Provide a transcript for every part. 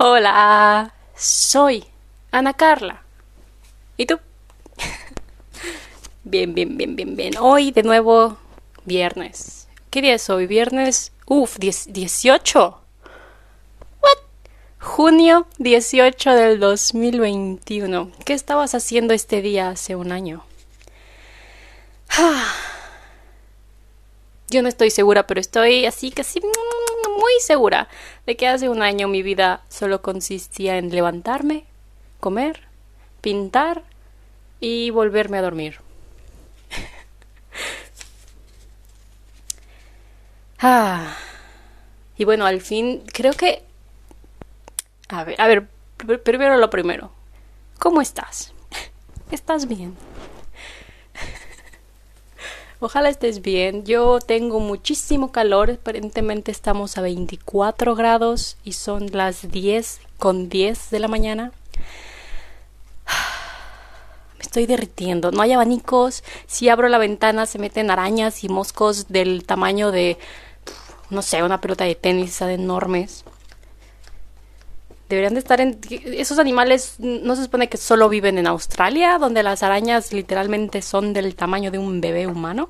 Hola, soy Ana Carla. ¿Y tú? bien, bien, bien, bien, bien. Hoy de nuevo viernes. ¿Qué día es hoy? Viernes, uf, 18. What? Junio 18 del 2021. ¿Qué estabas haciendo este día hace un año? Yo no estoy segura, pero estoy así casi muy segura de que hace un año mi vida solo consistía en levantarme, comer, pintar y volverme a dormir. ah. Y bueno, al fin creo que... A ver, a ver, primero lo primero. ¿Cómo estás? ¿Estás bien? Ojalá estés bien. Yo tengo muchísimo calor. Aparentemente estamos a 24 grados y son las 10 con 10 de la mañana. Me estoy derritiendo. No hay abanicos. Si abro la ventana se meten arañas y moscos del tamaño de, no sé, una pelota de tenis de enormes. Deberían de estar en... Esos animales no se supone que solo viven en Australia, donde las arañas literalmente son del tamaño de un bebé humano.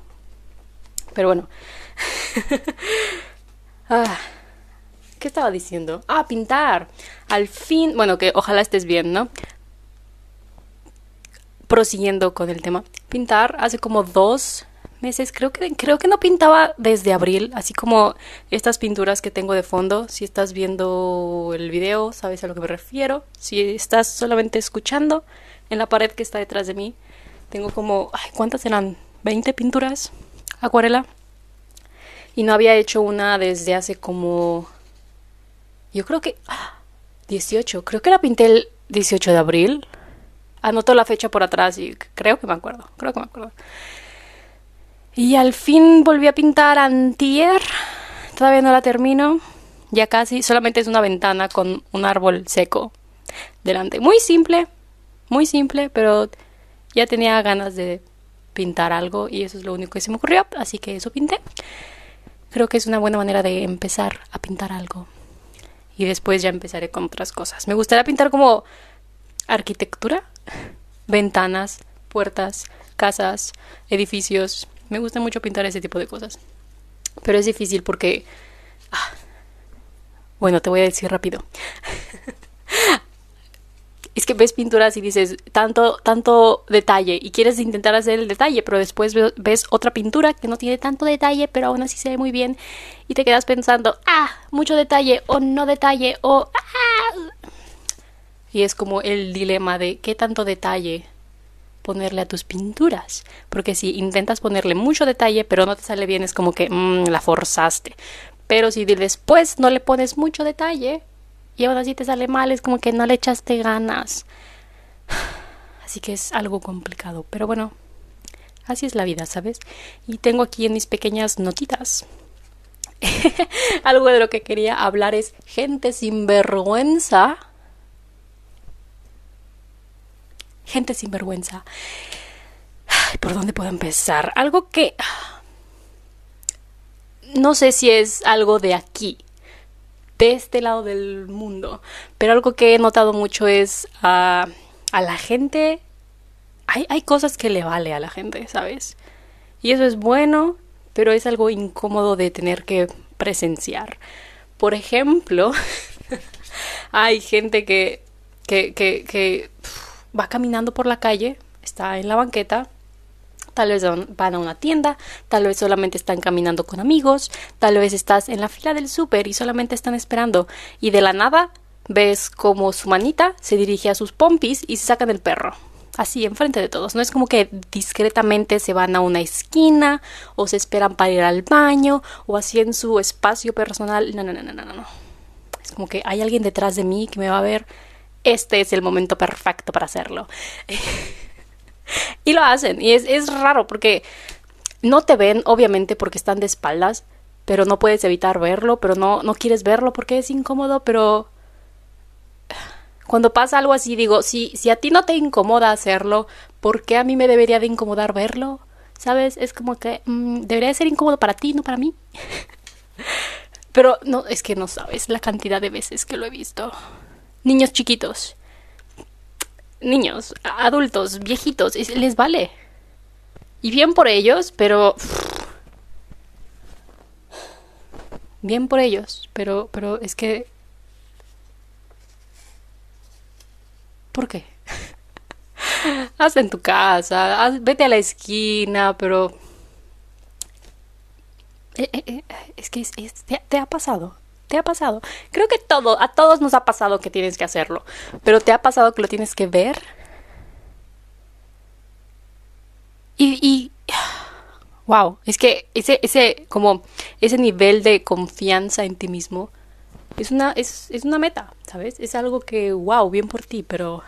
Pero bueno. ah, ¿Qué estaba diciendo? Ah, pintar. Al fin, bueno, que ojalá estés bien, ¿no? Prosiguiendo con el tema. Pintar hace como dos meses, creo que, creo que no pintaba desde abril, así como estas pinturas que tengo de fondo. Si estás viendo el video, sabes a lo que me refiero. Si estás solamente escuchando, en la pared que está detrás de mí, tengo como, ay, ¿cuántas eran? ¿20 pinturas? Acuarela. Y no había hecho una desde hace como... Yo creo que... 18, creo que la pinté el 18 de abril. Anoto la fecha por atrás y creo que me acuerdo, creo que me acuerdo. Y al fin volví a pintar antier. Todavía no la termino. Ya casi. Solamente es una ventana con un árbol seco delante. Muy simple. Muy simple, pero ya tenía ganas de pintar algo y eso es lo único que se me ocurrió. Así que eso pinté. Creo que es una buena manera de empezar a pintar algo. Y después ya empezaré con otras cosas. Me gustaría pintar como arquitectura. Ventanas, puertas, casas, edificios, me gusta mucho pintar ese tipo de cosas. Pero es difícil porque... Ah, bueno, te voy a decir rápido. es que ves pinturas y dices tanto, tanto detalle y quieres intentar hacer el detalle, pero después ves otra pintura que no tiene tanto detalle, pero aún así se ve muy bien y te quedas pensando, ah, mucho detalle o no detalle o... Ah. Y es como el dilema de qué tanto detalle ponerle a tus pinturas. Porque si intentas ponerle mucho detalle, pero no te sale bien, es como que mmm, la forzaste. Pero si después no le pones mucho detalle y aún así te sale mal, es como que no le echaste ganas. Así que es algo complicado. Pero bueno, así es la vida, ¿sabes? Y tengo aquí en mis pequeñas notitas. algo de lo que quería hablar es gente sin vergüenza gente sin vergüenza. ¿Por dónde puedo empezar? Algo que... No sé si es algo de aquí, de este lado del mundo, pero algo que he notado mucho es a, a la gente... Hay, hay cosas que le vale a la gente, ¿sabes? Y eso es bueno, pero es algo incómodo de tener que presenciar. Por ejemplo, hay gente que, que, que va caminando por la calle, está en la banqueta, tal vez van a una tienda, tal vez solamente están caminando con amigos, tal vez estás en la fila del súper y solamente están esperando y de la nada ves como su manita se dirige a sus pompis y se sacan el perro. Así, enfrente de todos. No es como que discretamente se van a una esquina o se esperan para ir al baño o así en su espacio personal. No, no, no, no, no, no. Es como que hay alguien detrás de mí que me va a ver este es el momento perfecto para hacerlo. y lo hacen. Y es, raro porque no te ven, obviamente, porque están de espaldas, pero no puedes evitar verlo, pero no, no quieres verlo porque es incómodo, pero cuando pasa algo así, digo, si, si a ti no te incomoda hacerlo, ¿por qué a mí me debería de incomodar verlo? ¿Sabes? Es como que mm, debería ser incómodo para ti, no para mí. Pero no, es que no sabes la cantidad de veces que lo he visto niños chiquitos, niños, adultos, viejitos, les vale. Y bien por ellos, pero... Bien por ellos, pero, pero es que... ¿Por qué? haz en tu casa, vete a la esquina, pero... Eh, eh, eh, es que te, ha pasado, te ha pasado. Creo que todo, a todos nos ha pasado que tienes que hacerlo, pero te ha pasado que lo tienes que ver. Y, y wow, es que ese, ese, como, ese nivel de confianza en ti mismo es una, es, es una meta, ¿sabes? Es algo que, wow, bien por ti, pero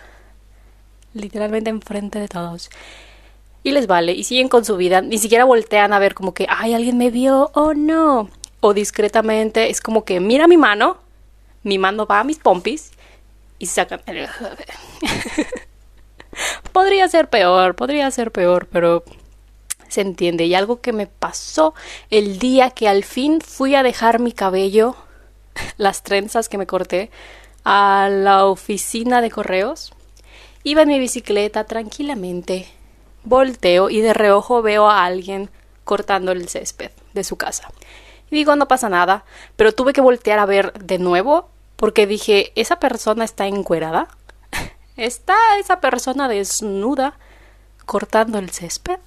literalmente enfrente de todos. Y les vale, y siguen con su vida, ni siquiera voltean a ver como que, ay, alguien me vio, oh no. O discretamente, es como que, mira mi mano, mi mano va a mis pompis y sacan... podría ser peor, podría ser peor, pero se entiende. Y algo que me pasó el día que al fin fui a dejar mi cabello, las trenzas que me corté, a la oficina de correos Iba en mi bicicleta tranquilamente. Volteo y de reojo veo a alguien cortando el césped de su casa. Digo, no pasa nada, pero tuve que voltear a ver de nuevo porque dije, ¿esa persona está encuerada? ¿Está esa persona desnuda cortando el césped?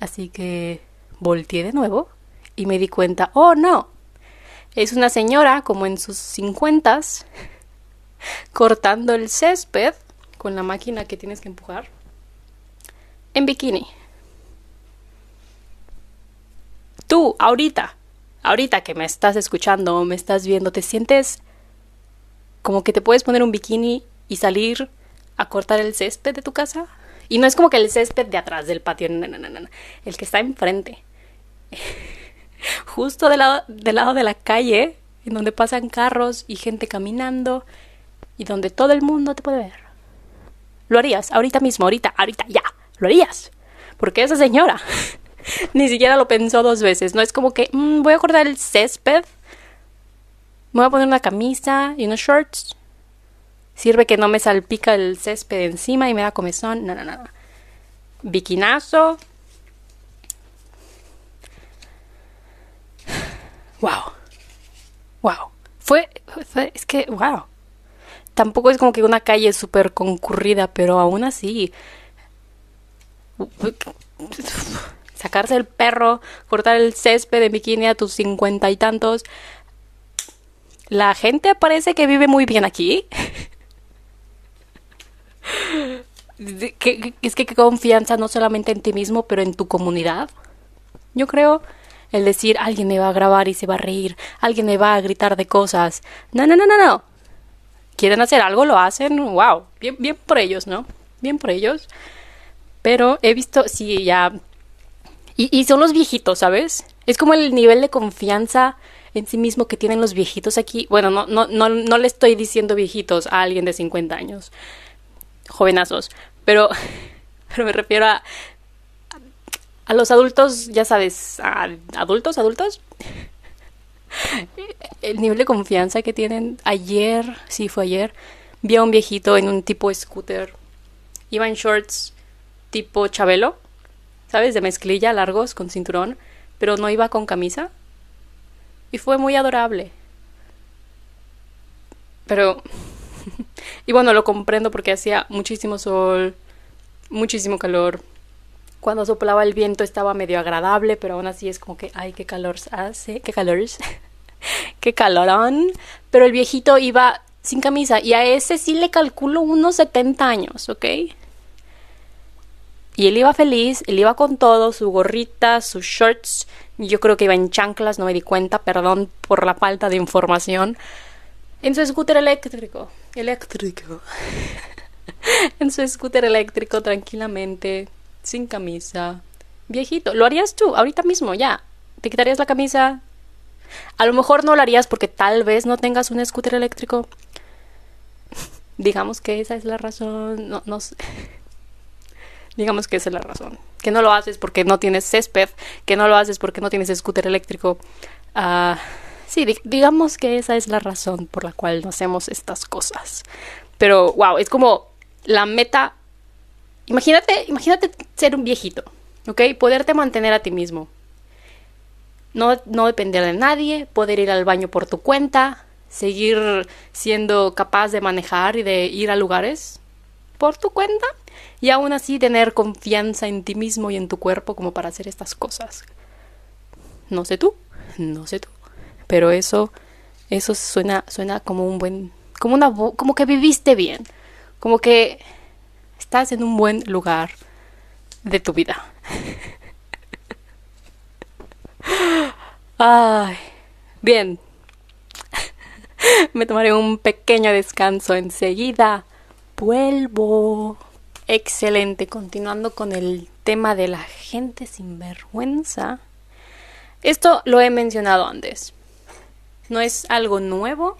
Así que volteé de nuevo y me di cuenta, oh no, es una señora como en sus cincuentas cortando el césped con la máquina que tienes que empujar en bikini. Tú, ahorita, ahorita que me estás escuchando o me estás viendo, ¿te sientes como que te puedes poner un bikini y salir a cortar el césped de tu casa? Y no es como que el césped de atrás del patio, no, no, no, no, el que está enfrente. Justo del lado, del lado de la calle, en donde pasan carros y gente caminando y donde todo el mundo te puede ver. Lo harías, ahorita mismo, ahorita, ahorita, ya, lo harías. Porque esa señora ni siquiera lo pensó dos veces. No es como que mm, voy a cortar el césped, me voy a poner una camisa y unos shorts. Sirve que no me salpica el césped encima y me da comezón. No, no, no. Bikinazo. Wow. Wow. Fue, fue, es que, wow tampoco es como que una calle súper concurrida, pero aún así sacarse el perro, cortar el césped de bikini a tus cincuenta y tantos. La gente parece que vive muy bien aquí. es que qué confianza no solamente en ti mismo, pero en tu comunidad. Yo creo el decir alguien me va a grabar y se va a reír, alguien me va a gritar de cosas. No, no, no, no, no quieren hacer algo, lo hacen, wow, bien, bien por ellos, ¿no? Bien por ellos. Pero he visto, sí, ya... Y, son los viejitos, ¿sabes? Es como el nivel de confianza en sí mismo que tienen los viejitos aquí. Bueno, no, no, no, no le estoy diciendo viejitos a alguien de 50 años, jovenazos, pero, pero me refiero a, a los adultos, ya sabes, a adultos, adultos, el nivel de confianza que tienen. Ayer, sí fue ayer, vi a un viejito en un tipo scooter. Iba en shorts tipo Chabelo, ¿sabes? De mezclilla, largos, con cinturón, pero no iba con camisa. Y fue muy adorable. Pero... y bueno, lo comprendo porque hacía muchísimo sol, muchísimo calor. Cuando soplaba el viento estaba medio agradable, pero aún así es como que, ay, qué calor hace, qué calor. qué calorón. Pero el viejito iba sin camisa y a ese sí le calculo unos 70 años, ¿ok? Y él iba feliz, él iba con todo, su gorrita, sus shorts, yo creo que iba en chanclas, no me di cuenta, perdón por la falta de información. En su scooter eléctrico, eléctrico. en su scooter eléctrico tranquilamente, sin camisa, viejito. ¿Lo harías tú ahorita mismo ya? ¿Te quitarías la camisa? A lo mejor no lo harías porque tal vez no tengas un scooter eléctrico. Digamos que esa es la razón. No, no sé. Digamos que esa es la razón. Que no lo haces porque no tienes césped. Que no lo haces porque no tienes scooter eléctrico. Ah, sí, digamos que esa es la razón por la cual no hacemos estas cosas. Pero, wow, es como la meta. Imagínate, imagínate ser un viejito, ¿ok? Poderte mantener a ti mismo. No, no depender de nadie, poder ir al baño por tu cuenta, seguir siendo capaz de manejar y de ir a lugares por tu cuenta y aún así tener confianza en ti mismo y en tu cuerpo como para hacer estas cosas. No sé tú, no sé tú, pero eso eso suena suena como un buen como una como que viviste bien, como que estás en un buen lugar de tu vida. Ay, bien. Me tomaré un pequeño descanso enseguida. Vuelvo. Excelente. Continuando con el tema de la gente sin vergüenza. Esto lo he mencionado antes. No es algo nuevo.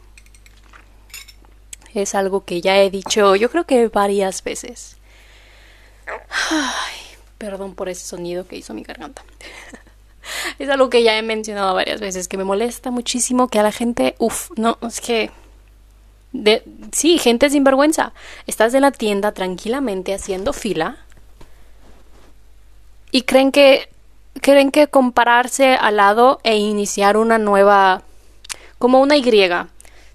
Es algo que ya he dicho yo creo que varias veces. Ay, perdón por ese sonido que hizo mi garganta. es algo que ya he mencionado varias veces, que me molesta muchísimo que a la gente, uff, no, es que... Sí, gente sin vergüenza. Estás en la tienda tranquilamente haciendo fila y creen que creen que compararse al lado e iniciar una nueva como una Y,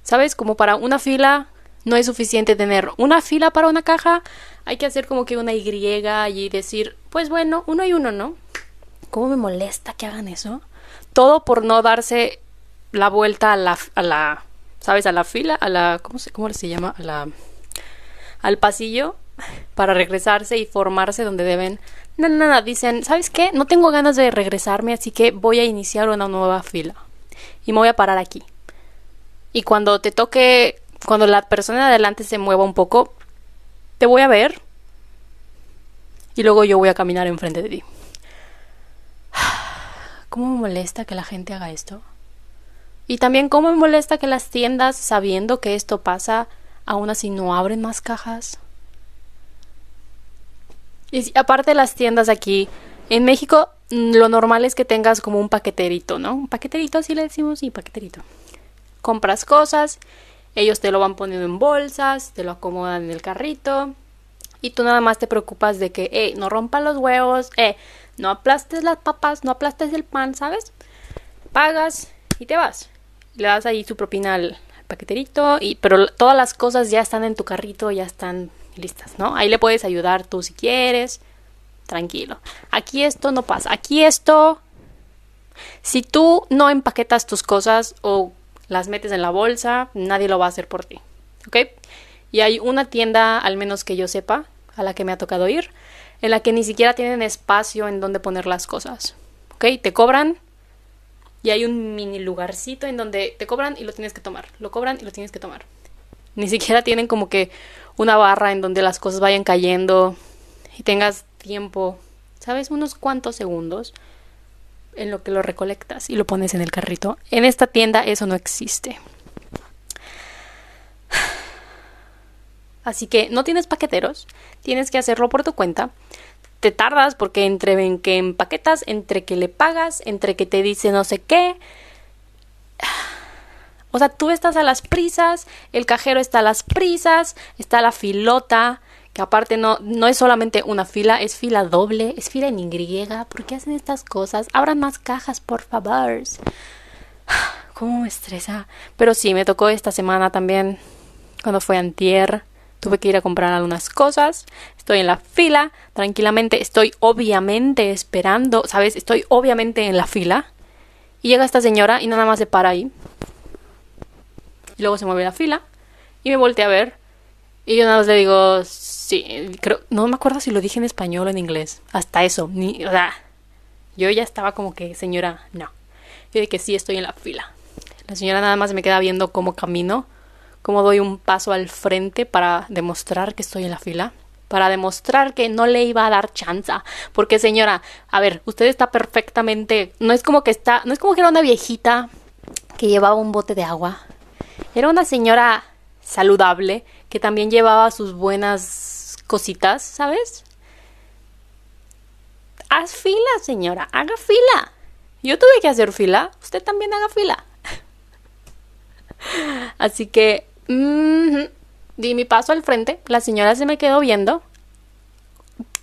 ¿sabes? Como para una fila no es suficiente tener una fila para una caja, hay que hacer como que una Y y decir, pues bueno, uno y uno, ¿no? ¿Cómo me molesta que hagan eso? Todo por no darse la vuelta a la, a la ¿sabes? A la fila, a la, ¿cómo se, cómo se llama? A la, al pasillo para regresarse y formarse donde deben. No, no, no, dicen, ¿sabes qué? No tengo ganas de regresarme, así que voy a iniciar una nueva fila. Y me voy a parar aquí. Y cuando te toque, cuando la persona de adelante se mueva un poco, te voy a ver. Y luego yo voy a caminar enfrente de ti. ¿Cómo me molesta que la gente haga esto? Y también cómo me molesta que las tiendas, sabiendo que esto pasa, aún así no abren más cajas. Y aparte las tiendas aquí, en México mm, lo normal es que tengas como un paqueterito, ¿no? Un paqueterito, así le decimos, sí, paqueterito. Compras cosas, ellos te lo van poniendo en bolsas, te lo acomodan en el carrito y tú nada más te preocupas de que, eh, no rompan los huevos, eh, no aplastes las papas, no aplastes el pan, ¿sabes? Pagas y te vas. Le das ahí su propina al, paqueterito, y, pero todas las cosas ya están en tu carrito, ya están listas, ¿no? Ahí le puedes ayudar tú si quieres. Tranquilo. Aquí esto no pasa. Aquí esto... Si tú no empaquetas tus cosas o las metes en la bolsa, nadie lo va a hacer por ti. ¿Ok? Y hay una tienda, al menos que yo sepa, a la que me ha tocado ir, en la que ni siquiera tienen espacio en donde poner las cosas. ¿Ok? Te cobran y hay un mini lugarcito en donde te cobran y lo tienes que tomar. Lo cobran y lo tienes que tomar. Ni siquiera tienen como que una barra en donde las cosas vayan cayendo y tengas tiempo, ¿sabes? Unos cuantos segundos en lo que lo recolectas y lo pones en el carrito. En esta tienda eso no existe. Así que no tienes paqueteros, tienes que hacerlo por tu cuenta. Te tardas porque entre que empaquetas, entre que le pagas, entre que te dice no sé qué. O sea, tú estás a las prisas, el cajero está a las prisas, está la filota, que aparte no, no es solamente una fila, es fila doble, es fila en Y. ¿Por qué hacen estas cosas? Abran más cajas, por favor. ¿Cómo me estresa? Pero sí, me tocó esta semana también, cuando fue antier Tuve que ir a comprar algunas cosas. Estoy en la fila, tranquilamente. Estoy obviamente esperando, ¿sabes? Estoy obviamente en la fila. Y llega esta señora y nada más se para ahí. Y luego se mueve la fila. Y me volteé a ver. Y yo nada más le digo, sí, creo, no me acuerdo si lo dije en español o en inglés. Hasta eso. Ni, o sea, yo ya estaba como que, señora, no. Yo dije que sí, estoy en la fila. La señora nada más me queda viendo cómo camino cómo doy un paso al frente para demostrar que estoy en la fila, para demostrar que no le iba a dar chanza, porque señora, a ver, usted está perfectamente, no es como que está, no es como que era una viejita que llevaba un bote de agua. Era una señora saludable que también llevaba sus buenas cositas, ¿sabes? Haz fila, señora, haga fila. Yo tuve que hacer fila, usted también haga fila. Así que di mi paso al frente, la señora se me quedó viendo.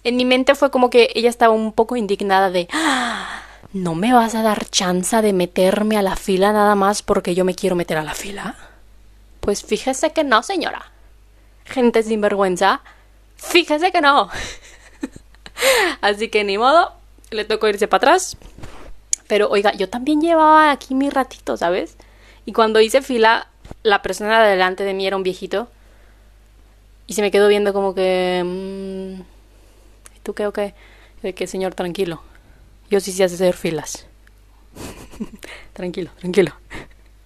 En mi mente fue como que ella estaba un poco indignada de, "Ah, ¿no me vas a dar chance de meterme a la fila nada más porque yo me quiero meter a la fila? Pues fíjese que no, señora. Gente sin vergüenza, fíjese que no. Así que ni modo, le tocó irse para atrás. Pero oiga, yo también llevaba aquí mi ratito, ¿sabes? Y cuando hice fila, la persona de delante de mí era un viejito. Y se me quedó viendo como que... mm, ¿Tú qué o qué? De que, señor, tranquilo. Yo sí sé hacer filas. tranquilo, tranquilo.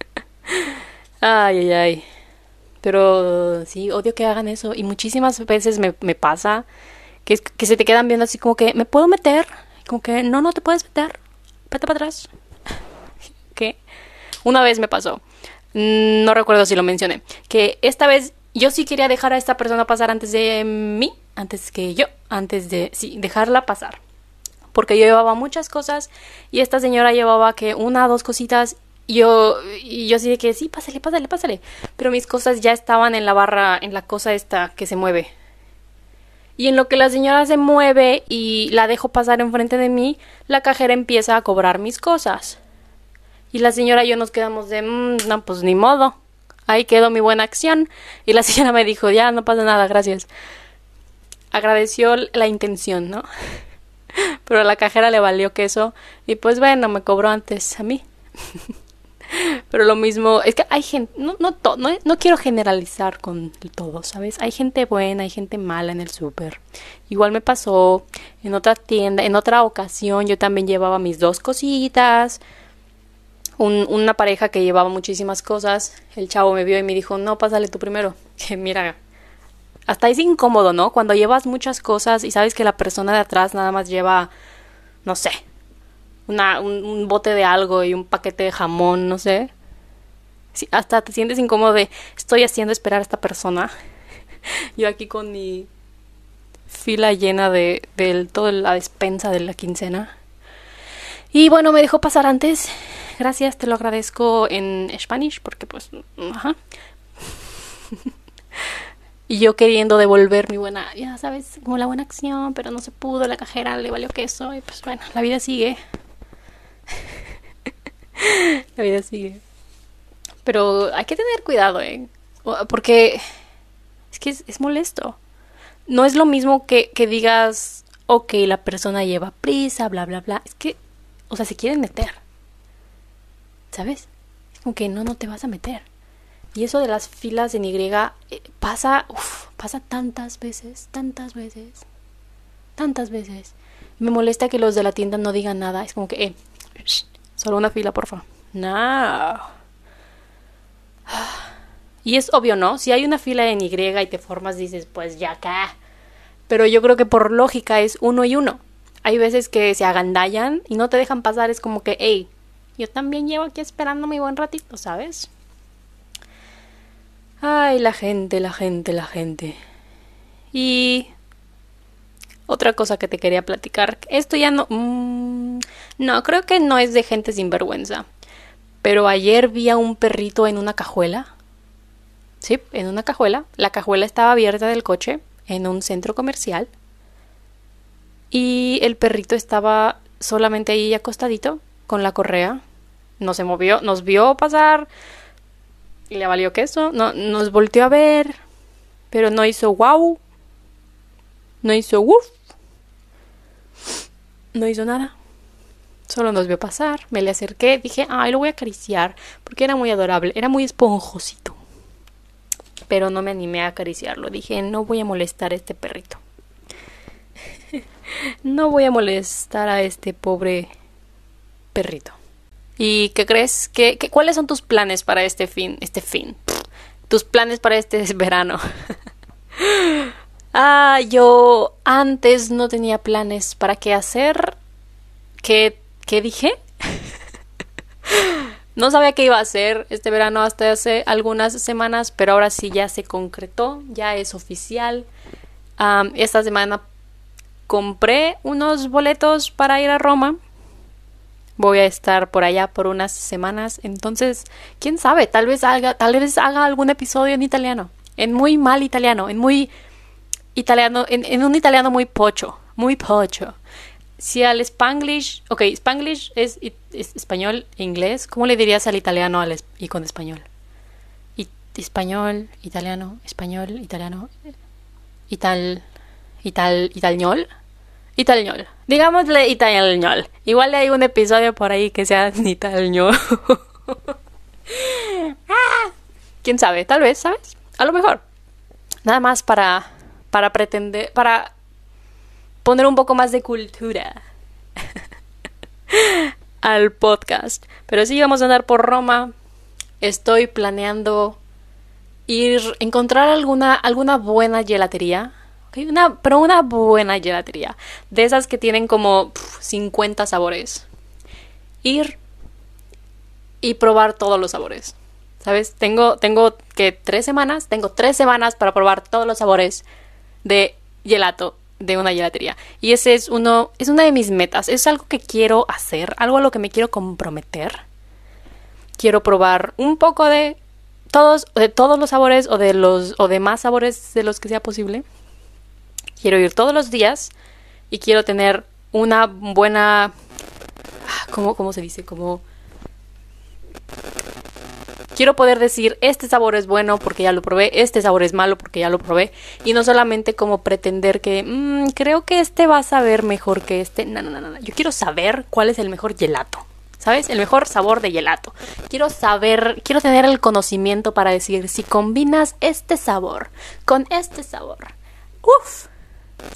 ay, ay, ay. Pero sí, odio que hagan eso. Y muchísimas veces me, me pasa que, que se te quedan viendo así como que, ¿me puedo meter? Como que, no, no te puedes meter. Vete para atrás. ¿Qué? Una vez me pasó. Mm, No recuerdo si lo mencioné. Que esta vez yo sí quería dejar a esta persona pasar antes de mí. Antes que yo. Antes de... Sí, dejarla pasar. Porque yo llevaba muchas cosas y esta señora llevaba que una dos cositas. y Yo, y yo sí de que sí, pásale, pásale, pásale. Pero mis cosas ya estaban en la barra, en la cosa esta que se mueve. Y en lo que la señora se mueve y la dejo pasar enfrente de mí, la cajera empieza a cobrar mis cosas. Y la señora y yo nos quedamos de, "Mm, no, pues ni modo. Ahí quedó mi buena acción. Y la señora me dijo, ya, no pasa nada, gracias. Agradeció la intención, ¿no? Pero a la cajera le valió queso. Y pues bueno, me cobró antes a mí. Pero lo mismo, es que hay gente, no, no, no quiero generalizar con todo, ¿sabes? Hay gente buena, hay gente mala en el súper. Igual me pasó en otra tienda, en otra ocasión yo también llevaba mis dos cositas. Un- una pareja que llevaba muchísimas cosas, el chavo me vio y me dijo, no, pásale tú primero. Que mira, hasta es incómodo, ¿no? Cuando llevas muchas cosas y sabes que la persona de atrás nada más lleva, no sé, una, un, bote de algo y un paquete de jamón, no sé. Hasta te sientes incómodo de estoy haciendo esperar a esta persona. Yo aquí con mi fila llena de, de toda la despensa de la quincena. Y bueno, me dejó pasar antes. Gracias, te lo agradezco en Spanish porque pues, ajá. Y yo queriendo devolver mi buena, ya sabes, como la buena acción, pero no se pudo, la cajera le valió queso y pues bueno, la vida sigue. la vida sigue. Pero hay que tener cuidado, ¿eh? Porque es que es, es molesto. No es lo mismo que, que digas, ok, la persona lleva prisa, bla, bla, bla. Es que, o sea, se quieren meter. ¿Sabes? Es como que no, no te vas a meter. Y eso de las filas en Y eh, pasa, pasa tantas veces, tantas veces, tantas veces. Me molesta que los de la tienda no digan nada. Es como que, eh, solo una fila, por favor. No. Y es obvio, ¿no? Si hay una fila en Y y te formas, dices, pues ya acá. Pero yo creo que por lógica es uno y uno. Hay veces que se agandallan y no te dejan pasar. Es como que, hey, yo también llevo aquí esperando mi buen ratito, ¿sabes? Ay, la gente, la gente, la gente. Y otra cosa que te quería platicar. Esto ya no... mm, no, creo que no es de gente sin vergüenza. Pero ayer vi a un perrito en una cajuela. Sí, en una cajuela. La cajuela estaba abierta del coche en un centro comercial. Y el perrito estaba solamente ahí acostadito con la correa. No se movió, nos vio pasar y le valió queso. No, nos volteó a ver, pero no hizo wow. No hizo woof. No hizo nada. Solo nos vio pasar, me le acerqué, dije, ay, lo voy a acariciar, porque era muy adorable, era muy esponjosito. Pero no me animé a acariciarlo, dije, no voy a molestar a este perrito. no voy a molestar a este pobre perrito. ¿Y qué crees? ¿Qué, cuáles son tus planes para este fin? Este fin. Tus planes para este verano. ah, yo antes no tenía planes para qué hacer. ¿Qué, qué dije? no sabía qué iba a hacer este verano hasta hace algunas semanas, pero ahora sí ya se concretó, ya es oficial. Um, esta semana compré unos boletos para ir a Roma Voy a estar por allá por unas semanas, entonces, quién sabe, tal vez haga, tal vez haga algún episodio en italiano, en muy mal italiano, en muy italiano, en, un italiano muy pocho, muy pocho. Si al spanglish, ok, spanglish es, español e inglés, ¿cómo le dirías al italiano al y con español? español, italiano, español, italiano, ital, ital, italiñol, italiñol. Digámosle italiñol. Igual hay un episodio por ahí que sea italiñol. ah, ¿Quién sabe? Tal vez, ¿sabes? A lo mejor. Nada más para, para pretender, para poner un poco más de cultura al podcast. Pero sí, vamos a andar por Roma. Estoy planeando ir encontrar alguna alguna buena gelatería una, pero una buena gelatería. De esas que tienen como 50 sabores. Ir y probar todos los sabores. Sabes tengo tengo que tres semanas tengo tres semanas para probar todos los sabores de gelato de una gelatería. Y ese es uno es una de mis metas. Es algo que quiero hacer algo a lo que me quiero comprometer. Quiero probar un poco de todos, de todos los sabores o de los, o de más sabores de los que sea posible. Quiero ir todos los días y quiero tener una buena, ah, ¿cómo, cómo se dice? Como quiero poder decir este sabor es bueno porque ya lo probé, este sabor es malo porque ya lo probé y no solamente como pretender que mm, creo que este va a saber mejor que este. No, no, no, no. Yo quiero saber cuál es el mejor gelato. ¿sabes? El mejor sabor de gelato. Quiero saber, quiero tener el conocimiento para decir si combinas este sabor con este sabor. Uf,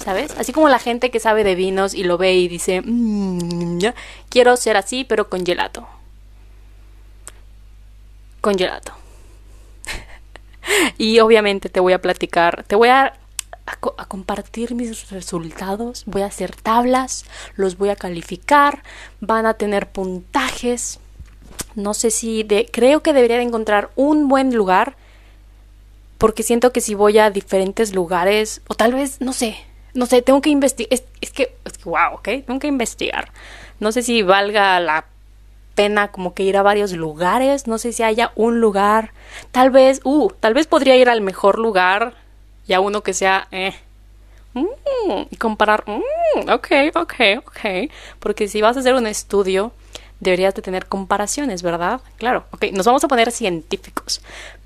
¿sabes? Así como la gente que sabe de vinos y lo ve y dice, mmm, quiero ser así, pero con gelato. Con gelato. y obviamente te voy a platicar, te voy a a, compartir mis resultados, voy a hacer tablas, los voy a calificar, van a tener puntajes. No sé si de, creo que debería de encontrar un buen lugar porque siento que si voy a diferentes lugares o tal vez no sé, no sé, tengo que investigar, es, que, es que wow, ok, tengo que investigar. No sé si valga la pena como que ir a varios lugares, no sé si haya un lugar, tal vez, uh, tal vez podría ir al mejor lugar y a uno que sea, eh, mm, y comparar, mm, ok, ok, ok, porque si vas a hacer un estudio, deberías de tener comparaciones, ¿verdad? Claro, ok, nos vamos a poner científicos,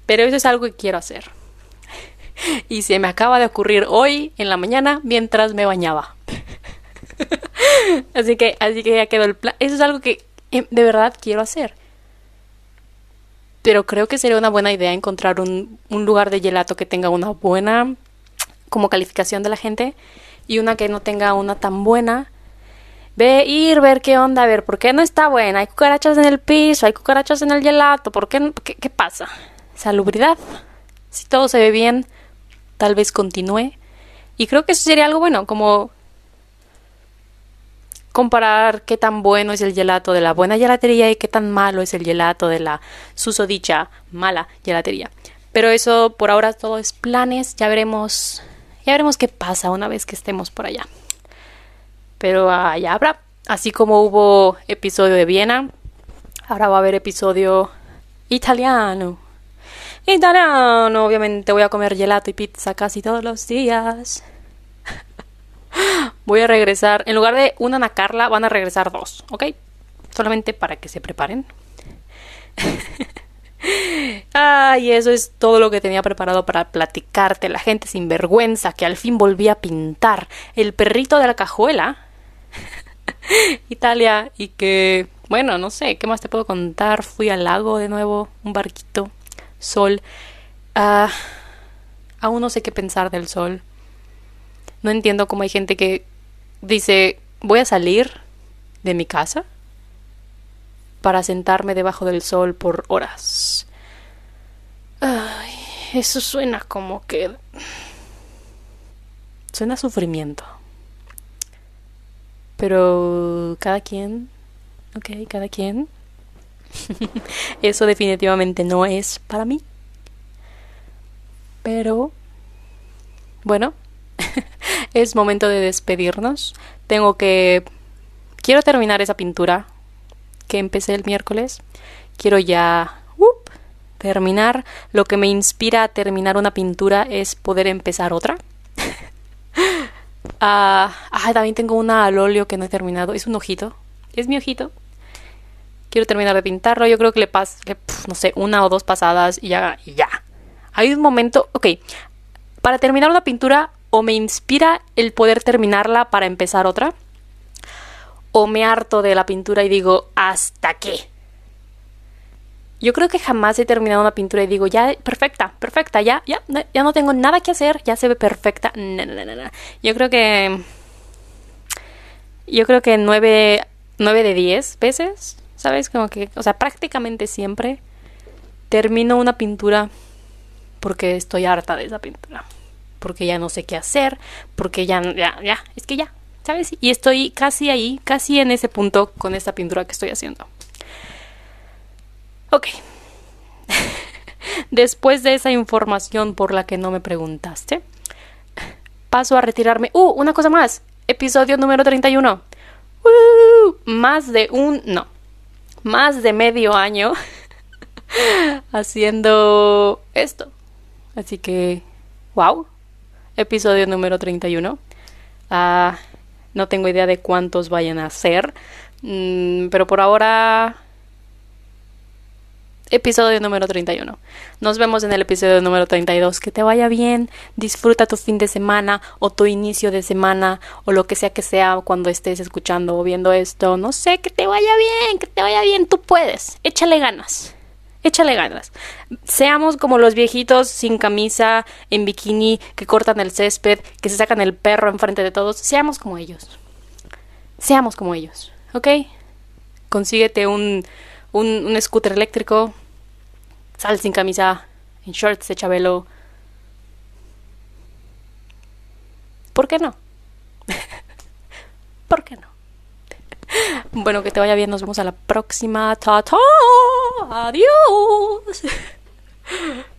pero eso es algo que quiero hacer. y se me acaba de ocurrir hoy en la mañana mientras me bañaba. así que, así que ya quedó el plan. Eso es algo que eh, de verdad quiero hacer pero creo que sería una buena idea encontrar un, lugar de gelato que tenga una buena como calificación de la gente y una que no tenga una tan buena. Ve, ir, ver qué onda, ver, ¿por qué no está buena? Hay cucarachas en el piso, hay cucarachas en el gelato, ¿por qué? ¿Qué, qué pasa? Salubridad. Si todo se ve bien, tal vez continúe. Y creo que eso sería algo bueno, como comparar qué tan bueno es el gelato de la buena gelatería y qué tan malo es el gelato de la susodicha mala gelatería. Pero eso por ahora todo es planes, ya veremos, ya veremos qué pasa una vez que estemos por allá. Pero allá habrá, así como hubo episodio de Viena, ahora va a haber episodio italiano. Italiano, obviamente voy a comer gelato y pizza casi todos los días. Voy a regresar, en lugar de una Ana Carla, van a regresar dos, ¿ok? Solamente para que se preparen. Ay, eso es todo lo que tenía preparado para platicarte. La gente sin vergüenza que al fin volví a pintar. El perrito de la cajuela. Italia. Y que, bueno, no sé, ¿qué más te puedo contar? Fui al lago de nuevo, un barquito, sol. Ah, aún no sé qué pensar del sol. No entiendo cómo hay gente que dice, voy a salir de mi casa para sentarme debajo del sol por horas. Ay, eso suena como que... Suena sufrimiento. Pero cada quien... Ok, cada quien. eso definitivamente no es para mí. Pero... Bueno, es momento de despedirnos. Tengo que... Quiero terminar esa pintura. que empecé el miércoles. Quiero ya terminar. Lo que me inspira a terminar una pintura es poder empezar otra. ah, también tengo una al óleo que no he terminado. Es un ojito. Es mi ojito. Quiero terminar de pintarlo. Yo creo que le paso, no sé, una o dos pasadas y ya, y ya. Hay un momento, ok, para terminar una pintura o me inspira el poder terminarla para empezar otra, o me harto de la pintura y digo, ¿hasta qué? Yo creo que jamás he terminado una pintura y digo, ya, perfecta, perfecta, ya, ya, ya no tengo nada que hacer, ya se ve perfecta. Yo creo que. Yo creo que nueve, nueve de diez veces, ¿sabes? Como que, o sea, prácticamente siempre termino una pintura porque estoy harta de esa pintura. Porque ya no sé qué hacer, porque ya, ya, ya, es que ya, ¿sabes? Y estoy casi ahí, casi en ese punto con esta pintura que estoy haciendo. Ok. Después de esa información por la que no me preguntaste, paso a retirarme. Uh, una cosa más. Episodio número 31. Uh, más de un... No. Más de medio año haciendo esto. Así que... ¡Wow! Episodio número 31. Ah, no tengo idea de cuántos vayan a ser. Mm, pero por ahora episodio número 31. Nos vemos en el episodio número 32. Que te vaya bien, disfruta tu fin de semana o tu inicio de semana o lo que sea que sea cuando estés escuchando o viendo esto. No sé, que te vaya bien, que te vaya bien, tú puedes. Échale ganas. Échale ganas. Seamos como los viejitos sin camisa, en bikini, que cortan el césped, que se sacan el perro enfrente de todos. Seamos como ellos. Seamos como ellos, ¿ok? Consíguete un, un, un scooter eléctrico, sal sin camisa, en shorts de Chabelo. ¿Por qué no? ¿Por qué no? bueno, que te vaya bien, nos vemos a la próxima. ¡Ta, ta! ¡Adiós!